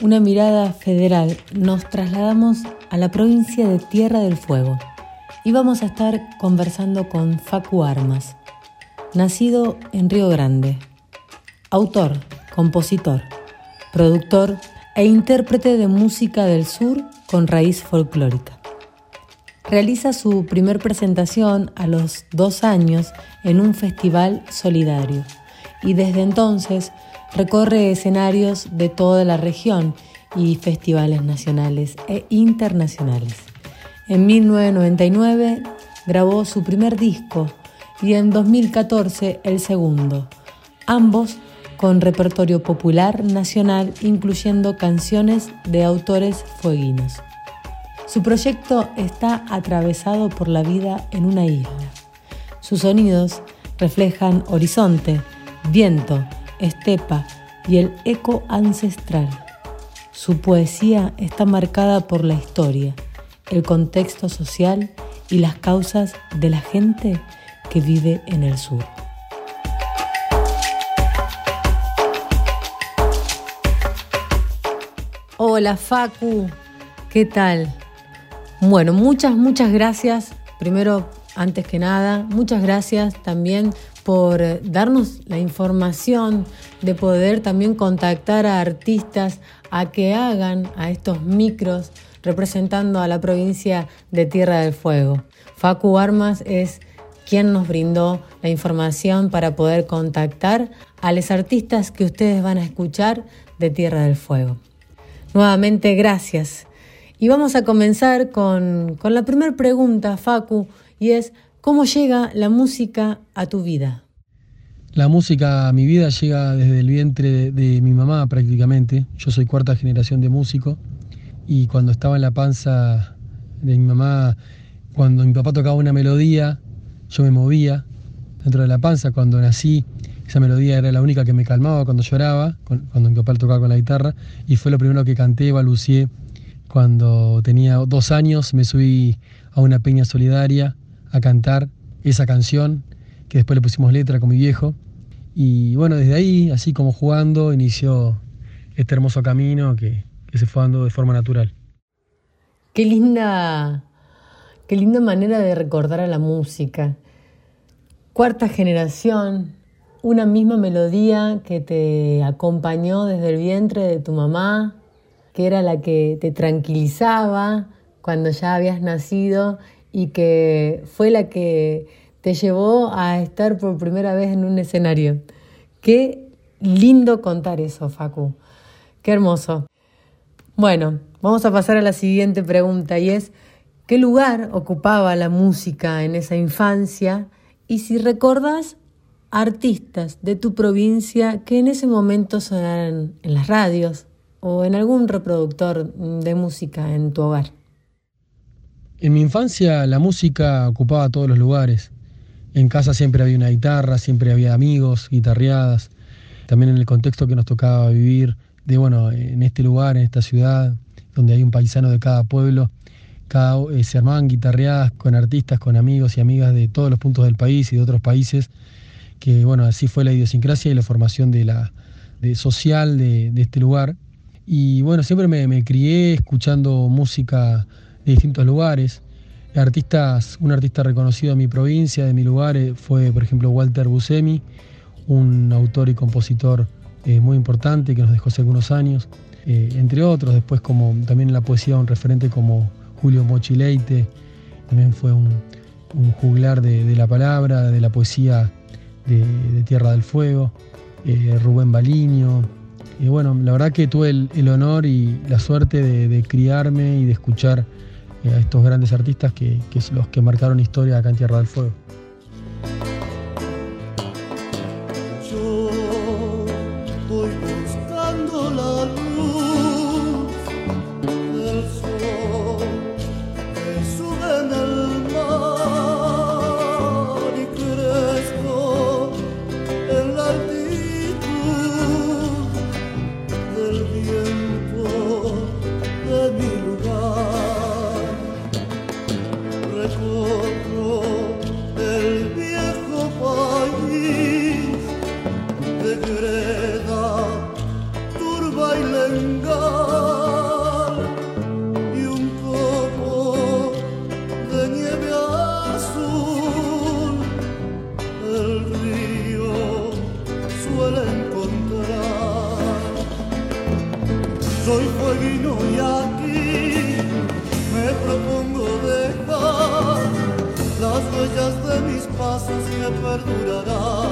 una mirada federal, nos trasladamos a la provincia de Tierra del Fuego y vamos a estar conversando con Facu Armas, nacido en Río Grande, autor, compositor, productor e intérprete de música del sur con raíz folclórica. Realiza su primer presentación a los dos años en un festival solidario y desde entonces recorre escenarios de toda la región y festivales nacionales e internacionales. En 1999 grabó su primer disco y en 2014 el segundo, ambos con repertorio popular nacional incluyendo canciones de autores fueguinos. Su proyecto está atravesado por la vida en una isla. Sus sonidos reflejan horizonte, viento, estepa y el eco ancestral. Su poesía está marcada por la historia, el contexto social y las causas de la gente que vive en el sur. Hola Facu, ¿qué tal? Bueno, muchas, muchas gracias. Primero, antes que nada, muchas gracias también por darnos la información de poder también contactar a artistas a que hagan a estos micros representando a la provincia de Tierra del Fuego. Facu Armas es quien nos brindó la información para poder contactar a los artistas que ustedes van a escuchar de Tierra del Fuego. Nuevamente, gracias. Y vamos a comenzar con, con la primera pregunta, Facu, y es, ¿Cómo llega la música a tu vida? La música a mi vida llega desde el vientre de, mi mamá prácticamente. Yo soy cuarta generación de músico y cuando estaba en la panza de mi mamá, cuando mi papá tocaba una melodía, yo me movía dentro de la panza. Cuando nací, esa melodía era la única que me calmaba cuando lloraba, cuando mi papá tocaba con la guitarra y fue lo primero que canté, balucié. Cuando tenía dos años me subí a una peña solidaria a cantar esa canción, que después le pusimos letra con mi viejo. Y bueno, desde ahí, así como jugando, inició este hermoso camino que, se fue dando de forma natural. Qué linda, qué linda manera de recordar a la música. Cuarta generación, una misma melodía que te acompañó desde el vientre de tu mamá, que era la que te tranquilizaba cuando ya habías nacido y que fue la que te llevó a estar por primera vez en un escenario. Qué lindo contar eso, Facu. Qué hermoso. Bueno, vamos a pasar a la siguiente pregunta y es, ¿qué lugar ocupaba la música en esa infancia? Y si recordás artistas de tu provincia que en ese momento sonaran en las radios o en algún reproductor de música en tu hogar. En mi infancia la música ocupaba todos los lugares. En casa siempre había una guitarra, siempre había amigos, guitarreadas. También en el contexto que nos tocaba vivir, de bueno, en este lugar, en esta ciudad, donde hay un paisano de cada pueblo, eh, se armaban guitarreadas con artistas, con amigos y amigas de todos los puntos del país y de otros países, que bueno, así fue la idiosincrasia y la formación de la, social de, este lugar. Y bueno, siempre me crié escuchando música de distintos lugares. Artistas, un artista reconocido en mi provincia, de mi lugar, eh, fue por ejemplo Walter Buscemi, un autor y compositor eh, muy importante que nos dejó hace algunos años, eh, entre otros, después como también en la poesía un referente como Julio Mochileite, también fue un, juglar de, la palabra, de la poesía de, Tierra del Fuego, Rubén Baliño. Y bueno, la verdad que tuve el, honor y la suerte de, criarme y de escuchar a estos grandes artistas que, que son los que marcaron historia acá en Tierra del Fuego. durará.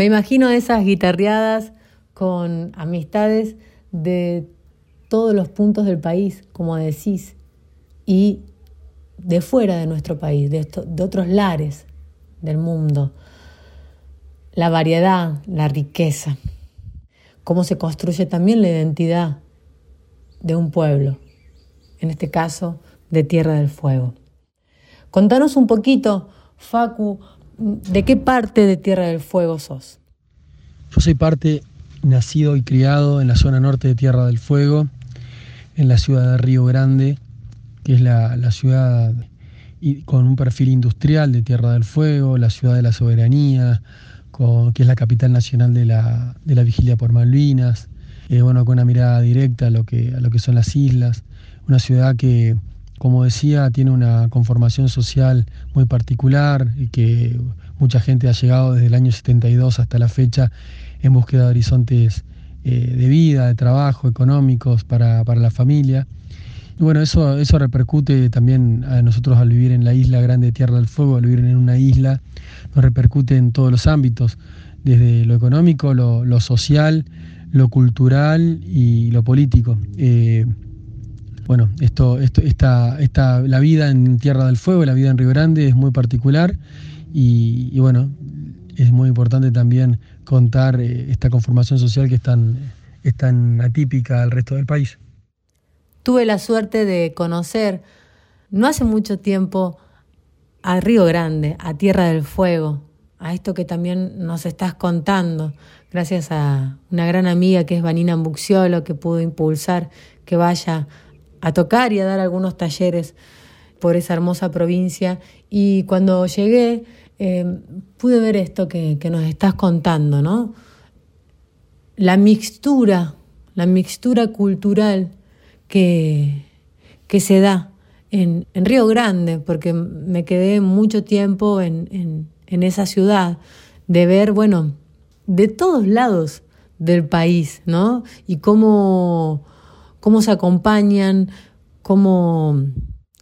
Me imagino esas guitarreadas con amistades de todos los puntos del país, como decís, y de fuera de nuestro país, de, de otros lares del mundo. la variedad, la riqueza, cómo se construye también la identidad de un pueblo, en este caso de Tierra del Fuego. Contanos un poquito, Facu, ¿de qué parte de Tierra del Fuego sos? Yo soy parte, nacido y criado en la zona norte de Tierra del Fuego, en la ciudad de Río Grande, que es la, ciudad con un perfil industrial de Tierra del Fuego, la ciudad de la soberanía, que es la capital nacional de la, vigilia por Malvinas, eh, bueno, con una mirada directa a lo, que, a lo que son las islas, una ciudad que, como decía, tiene una conformación social muy particular y que mucha gente ha llegado desde el año 72 hasta la fecha en búsqueda de horizontes eh, de vida, de trabajo, económicos para, la familia. Y bueno, eso, eso repercute también a nosotros al vivir en la isla grande de Tierra del Fuego, al vivir en una isla, nos repercute en todos los ámbitos, desde lo económico, lo, social, lo cultural y lo político. Eh, bueno, esto, esto, esta, la vida en Tierra del Fuego, la vida en Río Grande es muy particular y, bueno, es muy importante también contar eh, esta conformación social que es tan, atípica al resto del país. Tuve la suerte de conocer no hace mucho tiempo a Río Grande, a Tierra del Fuego, a esto que también nos estás contando, gracias a una gran amiga que es Vanina Buxiolo, que pudo impulsar que vaya a tocar y a dar algunos talleres por esa hermosa provincia. Y cuando llegué, eh, pude ver esto que, nos estás contando, ¿no? La mixtura, la mixtura cultural que, que se da en, Río Grande, porque me quedé mucho tiempo en, esa ciudad, de ver, bueno, de todos lados del país, ¿no? Y cómo, cómo se acompañan, cómo,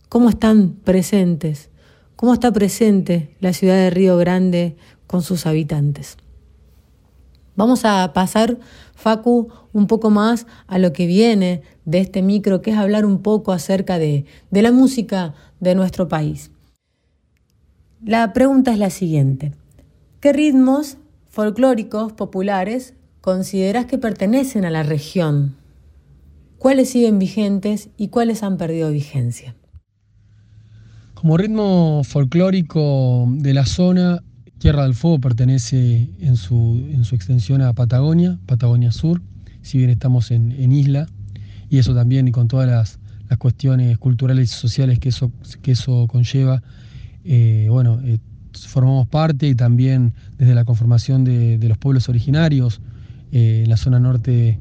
cómo están presentes, cómo está presente la ciudad de Río Grande con sus habitantes. Vamos a pasar, Facu, un poco más a lo que viene de este micro, que es hablar un poco acerca de, la música de nuestro país. La pregunta es la siguiente. ¿Qué ritmos folclóricos populares consideras que pertenecen a la región? ¿Cuáles siguen vigentes y cuáles han perdido vigencia? Como ritmo folclórico de la zona, Tierra del Fuego pertenece en su, en su extensión a Patagonia, Patagonia Sur, si bien estamos en, isla, y eso también, y con todas las, cuestiones culturales y sociales que eso, que eso conlleva, eh, bueno, eh, formamos parte y también desde la conformación de, los pueblos originarios eh, en la zona norte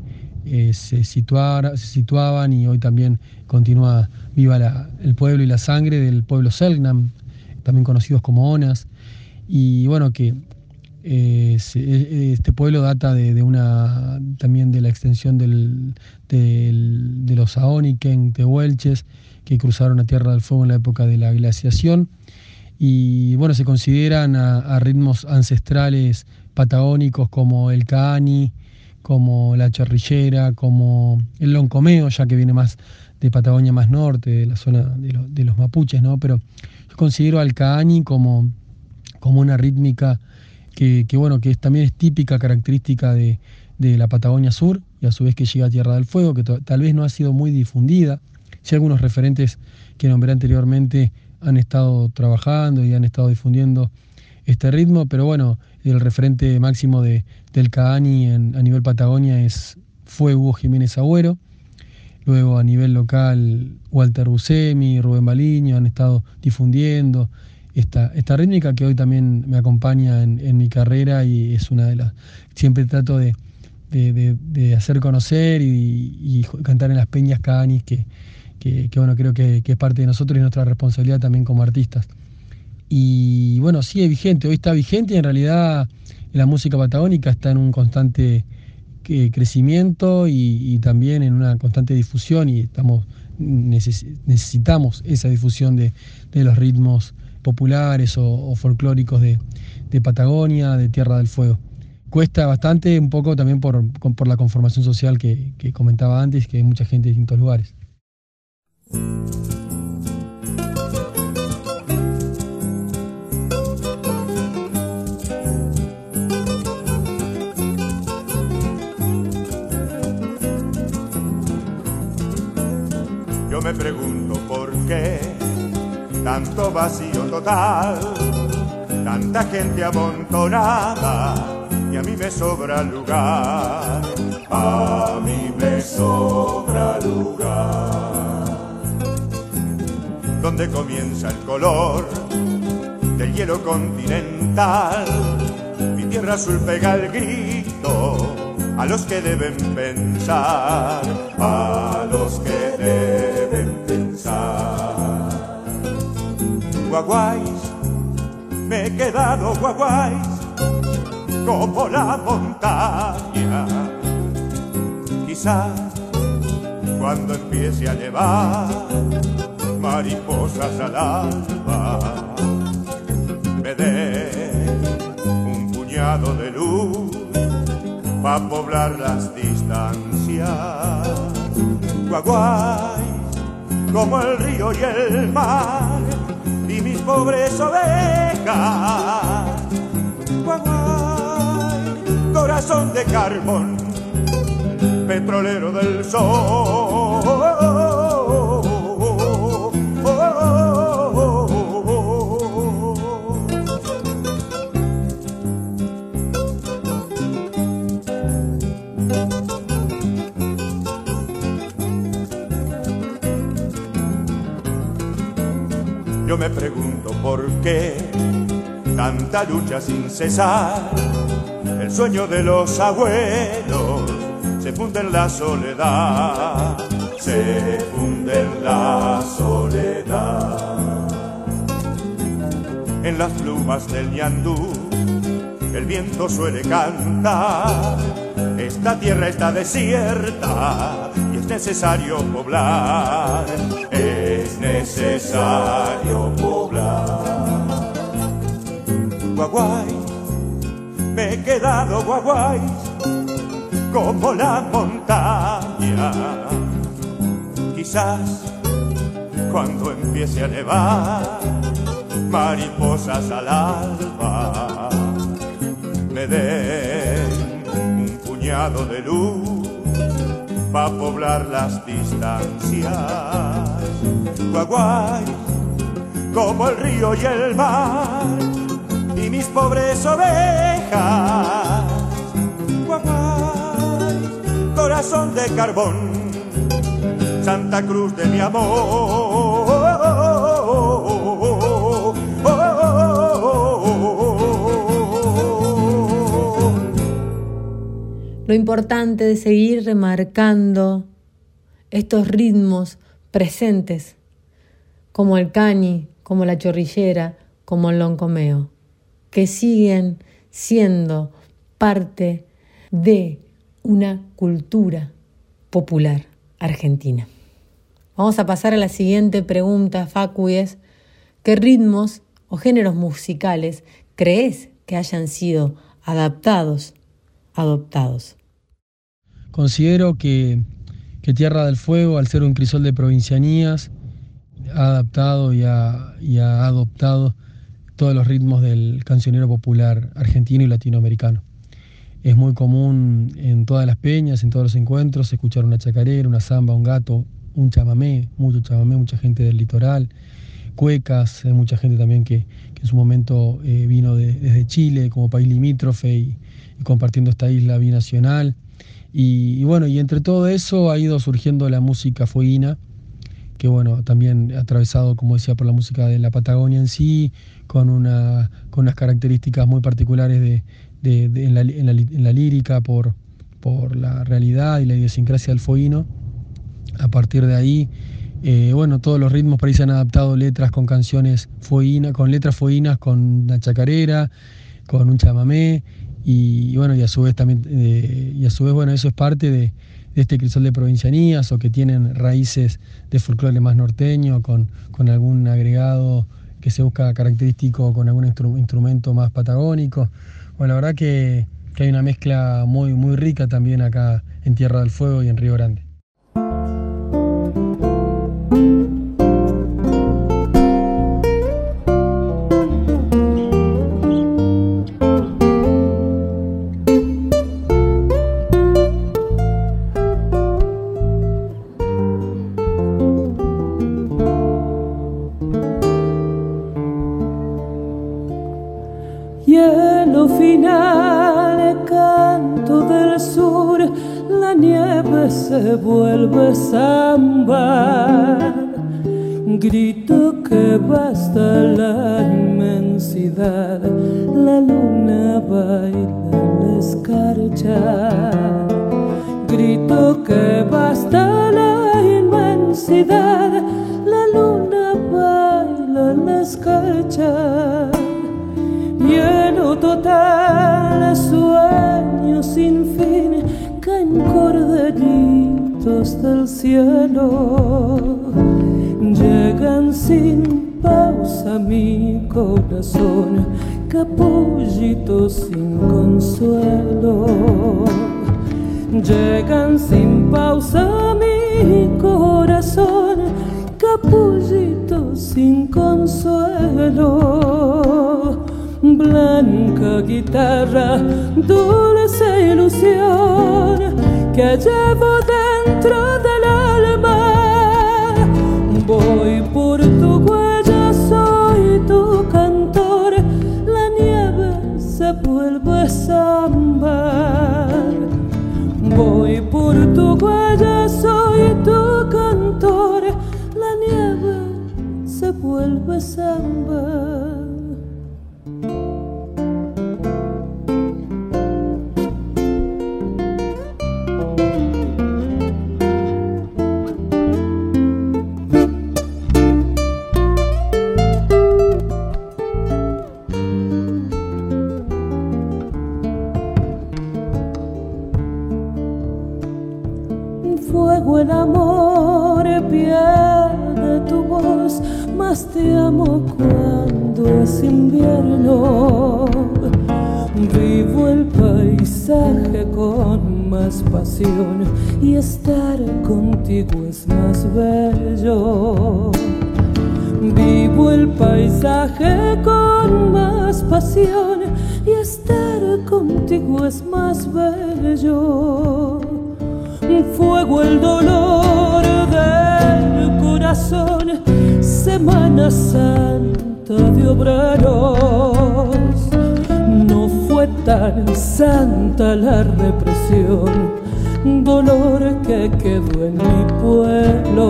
se, situara, se situaban y hoy también continúa viva el pueblo y la sangre del pueblo Selknam, también conocidos como Onas y bueno, que eh, eh, este pueblo data de, una también de la extensión de los Aoniken, tehuelches, que cruzaron a Tierra del Fuego en la época de la glaciación. Y bueno, se consideran a, ritmos ancestrales patagónicos como el Caani, como la charrillera, como el loncomeo, ya que viene más de Patagonia más norte, de la zona de, los mapuches, ¿no? Pero yo considero al Caani como como una rítmica que, bueno, que también es típica, característica de, la Patagonia Sur y a su vez que llega a Tierra del Fuego, que tal vez no ha sido muy difundida. Si algunos referentes que nombré anteriormente han estado trabajando y han estado difundiendo este ritmo, pero bueno, el referente máximo de, del Caani a nivel Patagonia es, fue Hugo Jiménez Agüero. Luego a nivel local, Walter Busemi, Rubén Baliño han estado difundiendo esta, esta rítmica que hoy también me acompaña en, mi carrera y es una de las, siempre trato de, hacer conocer y, cantar en las peñas canis, que, que, bueno, creo que, es parte de nosotros y nuestra responsabilidad también como artistas. Y bueno, sigue vigente, hoy está vigente y en realidad la música patagónica está en un constante eh, crecimiento y, también en una constante difusión y estamos necesitamos esa difusión de, de los ritmos populares o, folclóricos de, Patagonia, de Tierra del Fuego. Cuesta bastante, un poco también por, por la conformación social que, que comentaba antes, que hay mucha gente de distintos lugares. Tanto vacío total, tanta gente amontonada y a mí me sobra lugar, a mí me sobra lugar. Donde comienza el color del hielo continental, mi tierra azul pega el grito a los que deben pensar, a los que deben pensar. Guaguáis, me he quedado guaguáis, como la montaña. Quizás cuando empiece a llevar mariposas al alba, me dé un puñado de luz pa' poblar las distancias. Guaguay, como el río y el mar, pobres ovejas. Guaguay, corazón de carbón, petrolero del sol. Yo me pregunto por qué tanta lucha sin cesar. El sueño de los abuelos se funde en la soledad, se funde en la soledad. En las plumas del ñandú el viento suele cantar. Esta tierra está desierta y es necesario poblar es necesario poblar. Guaguay, me he quedado guaguay, como la montaña. Quizás cuando empiece a nevar, mariposas al alba, me den un puñado de luz para poblar las distancias. Guaguay, como el río y el mar, y mis pobres ovejas. Guaguay, corazón de carbón, Santa Cruz de mi amor. Lo importante de seguir remarcando estos ritmos presentes, como el cañi, como la chorrillera, como el loncomeo, que siguen siendo parte de una cultura popular argentina. Vamos a pasar a la siguiente pregunta, Facu, es, ¿qué ritmos o géneros musicales crees que hayan sido adaptados, adoptados? Considero que, Tierra del Fuego, al ser un crisol de provincianías, ha adaptado y ha, adoptado todos los ritmos del cancionero popular argentino y latinoamericano. Es muy común en todas las peñas, en todos los encuentros, escuchar una chacarera, una samba, un gato, un chamamé, mucho chamamé, mucha gente del litoral, cuecas, mucha gente también que, en su momento eh, vino desde Chile como país limítrofe y compartiendo esta isla binacional. Y, bueno, y entre todo eso ha ido surgiendo la música fueguina, que bueno, también atravesado, como decía, por la música de la Patagonia en sí, con, una, con unas características muy particulares de, en, la, en, la, lírica, por, por la realidad y la idiosincrasia del fueguino. A partir de ahí, eh, bueno, todos los ritmos para ahí se han adaptado letras con canciones fueguinas, con letras fueguinas, con una chacarera, con un chamamé y, bueno, y a su vez también, eh, y a su vez, bueno, eso es parte de, este crisol de provincianías o que tienen raíces de folclore más norteño, con, con algún agregado que se busca característico con algún instrumento más patagónico. Bueno, la verdad que, que hay una mezcla muy, muy rica también acá en Tierra del Fuego y en Río Grande. Se vuelve samba, grito que basta la inmensidad, la luna baila la escarcha, grito que basta la inmensidad, la luna baila la escarcha, lleno total, sueño sin fin corderitos del cielo, llegan sin pausa mi corazón, capullitos sin consuelo. Llegan sin pausa mi corazón, capullitos sin consuelo blanca guitarra, dulce ilusión que llevo dentro del es invierno. Vivo el paisaje con más pasión y estar contigo es más bello. Vivo el paisaje con más pasión y estar contigo es más bello. Fuego el dolor del corazón, Semana Santa de obreros. No fue tan santa la represión, dolor que quedó en mi pueblo.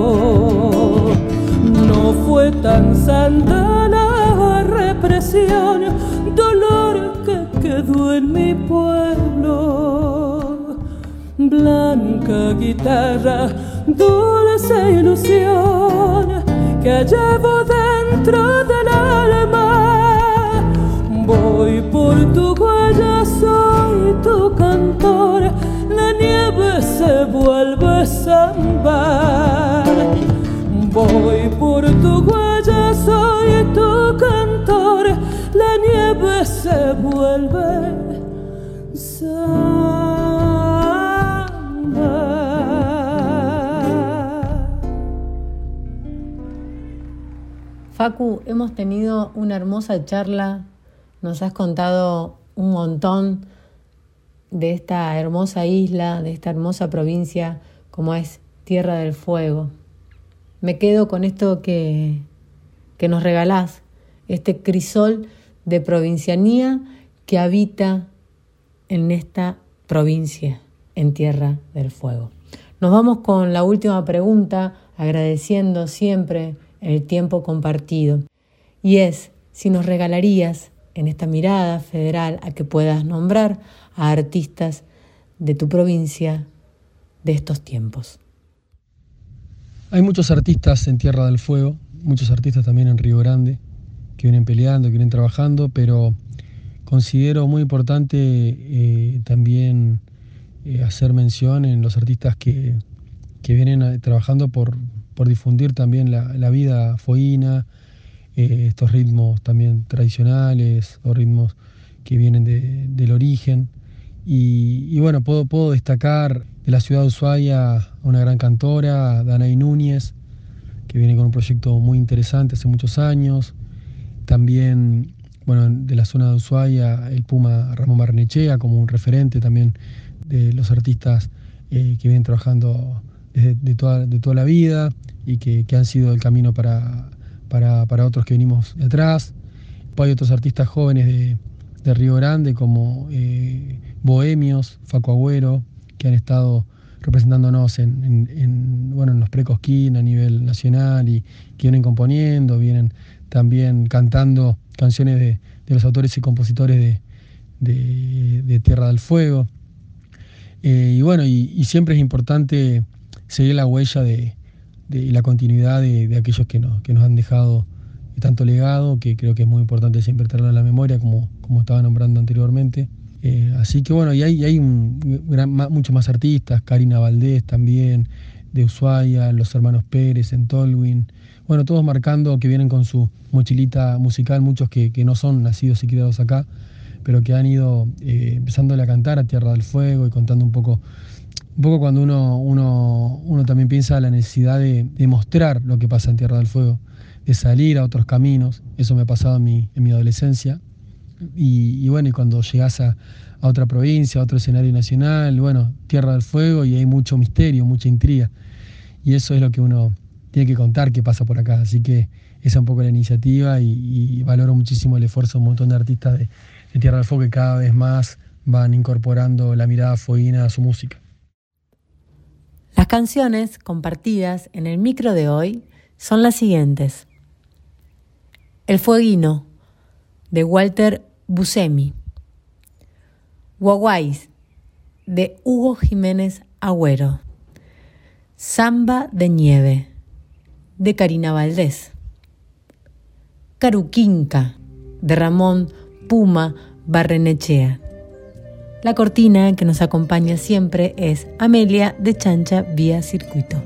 No fue tan santa la represión, dolor que quedó en mi pueblo. Blanca guitarra, dulce ilusión que llevo dentro del se vuelve samba. Facu, hemos tenido una hermosa charla, nos has contado un montón de esta hermosa isla, de esta hermosa provincia como es Tierra del Fuego. Me quedo con esto que, que nos regalás, este crisol de provincianía que habita en esta provincia, en Tierra del Fuego. Nos vamos con la última pregunta, agradeciendo siempre el tiempo compartido. Y es si nos regalarías en esta mirada federal a que puedas nombrar a artistas de tu provincia de estos tiempos. Hay muchos artistas en Tierra del Fuego, muchos artistas también en Río Grande, que vienen peleando, que vienen trabajando, pero considero muy importante eh, también eh, hacer mención en los artistas que, que vienen eh, trabajando por, por difundir también la, la vida foína, estos ritmos también tradicionales o ritmos que vienen de- del origen. Y, y bueno, puedo, puedo destacar de la ciudad de Ushuaia a una gran cantora, Danay Núñez, que viene con un proyecto muy interesante hace muchos años. También, bueno, de la zona de Ushuaia, el Puma Ramón Barnechea como un referente también de los artistas eh, que vienen trabajando desde de toda, de toda la vida y que, han sido el camino para, para, para otros que venimos de atrás. Hay otros artistas jóvenes de, de Río Grande como eh, Bohemios, Faco Agüero, que han estado representándonos en, bueno, en los precosquín a nivel nacional y que vienen componiendo, vienen también cantando canciones de, los autores y compositores de, Tierra del Fuego. Eh, y bueno, y, siempre es importante seguir la huella de, la continuidad de, aquellos que nos, que nos han dejado tanto legado, que creo que es muy importante siempre tenerlo en la memoria, como, como estaba nombrando anteriormente. Eh, así que bueno, y hay, hay muchos más artistas, Karina Valdés también, de Ushuaia, los hermanos Pérez en Tolwyn, bueno, todos marcando que vienen con su mochilita musical, muchos que, no son nacidos y criados acá, pero que han ido eh, empezándole a cantar a Tierra del Fuego y contando un poco, un poco cuando uno, uno, uno también piensa la necesidad de, de, mostrar lo que pasa en Tierra del Fuego, de salir a otros caminos, eso me ha pasado en mi, en mi adolescencia, y, bueno, y cuando llegas a, a otra provincia, a otro escenario nacional, bueno, Tierra del Fuego y hay mucho misterio, mucha intriga, y eso es lo que uno tiene que contar qué pasa por acá. Así que esa es un poco la iniciativa y, valoro muchísimo el esfuerzo de un montón de artistas de, Tierra del Fuego que cada vez más van incorporando la mirada fueguina a su música. Las canciones compartidas en el micro de hoy son las siguientes. El Fueguino, de Walter Buscemi. Guaguáis, de Hugo Jiménez Agüero. Samba de Nieve, de Karina Valdés. Caruquinca, de Ramón Puma Barrenechea. La cortina que nos acompaña siempre es Amelia de Chancha Vía Circuito.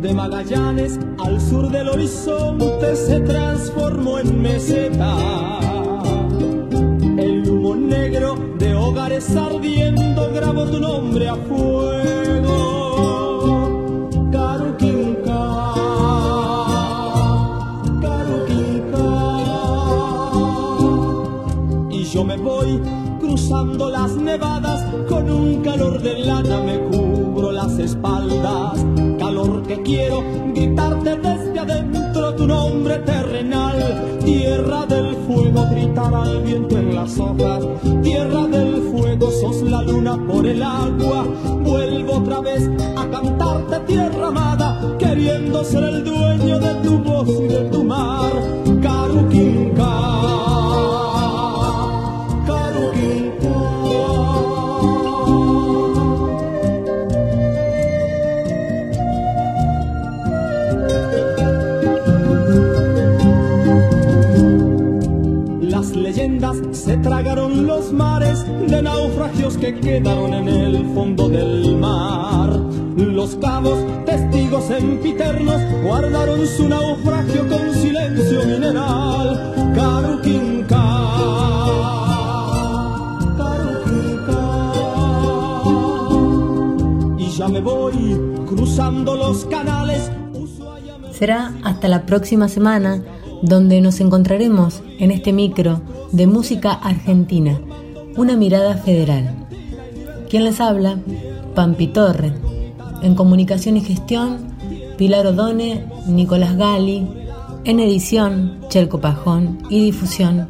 De Magallanes al sur del horizonte se transformó en meseta. El humo negro de hogares ardiendo grabó tu nombre a fuego. Caruquinca, Caruquinca. Y yo me voy cruzando las nevadas con un calor de lana me cubro las espaldas. Calor que quiero gritarte desde adentro tu nombre terrenal. Tierra del fuego gritar al viento en las hojas. Tierra del por el agua. Vuelvo otra vez a cantarte tierra amada, queriendo ser el dueño de tu voz y de tu mar. Tragaron los mares de naufragios que quedaron en el fondo del mar. Los cabos, testigos empiternos, guardaron su naufragio con silencio mineral. Caruquinca, ya me voy cruzando los canales. Será hasta la próxima semana donde nos encontraremos en este micro de música argentina, una mirada federal. ¿Quién les habla? Pampi Torre. En comunicación y gestión, Pilar Odone, Nicolás Gali. En edición, Chelco Pajón. Y difusión,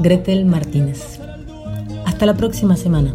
Gretel Martínez. Hasta la próxima semana.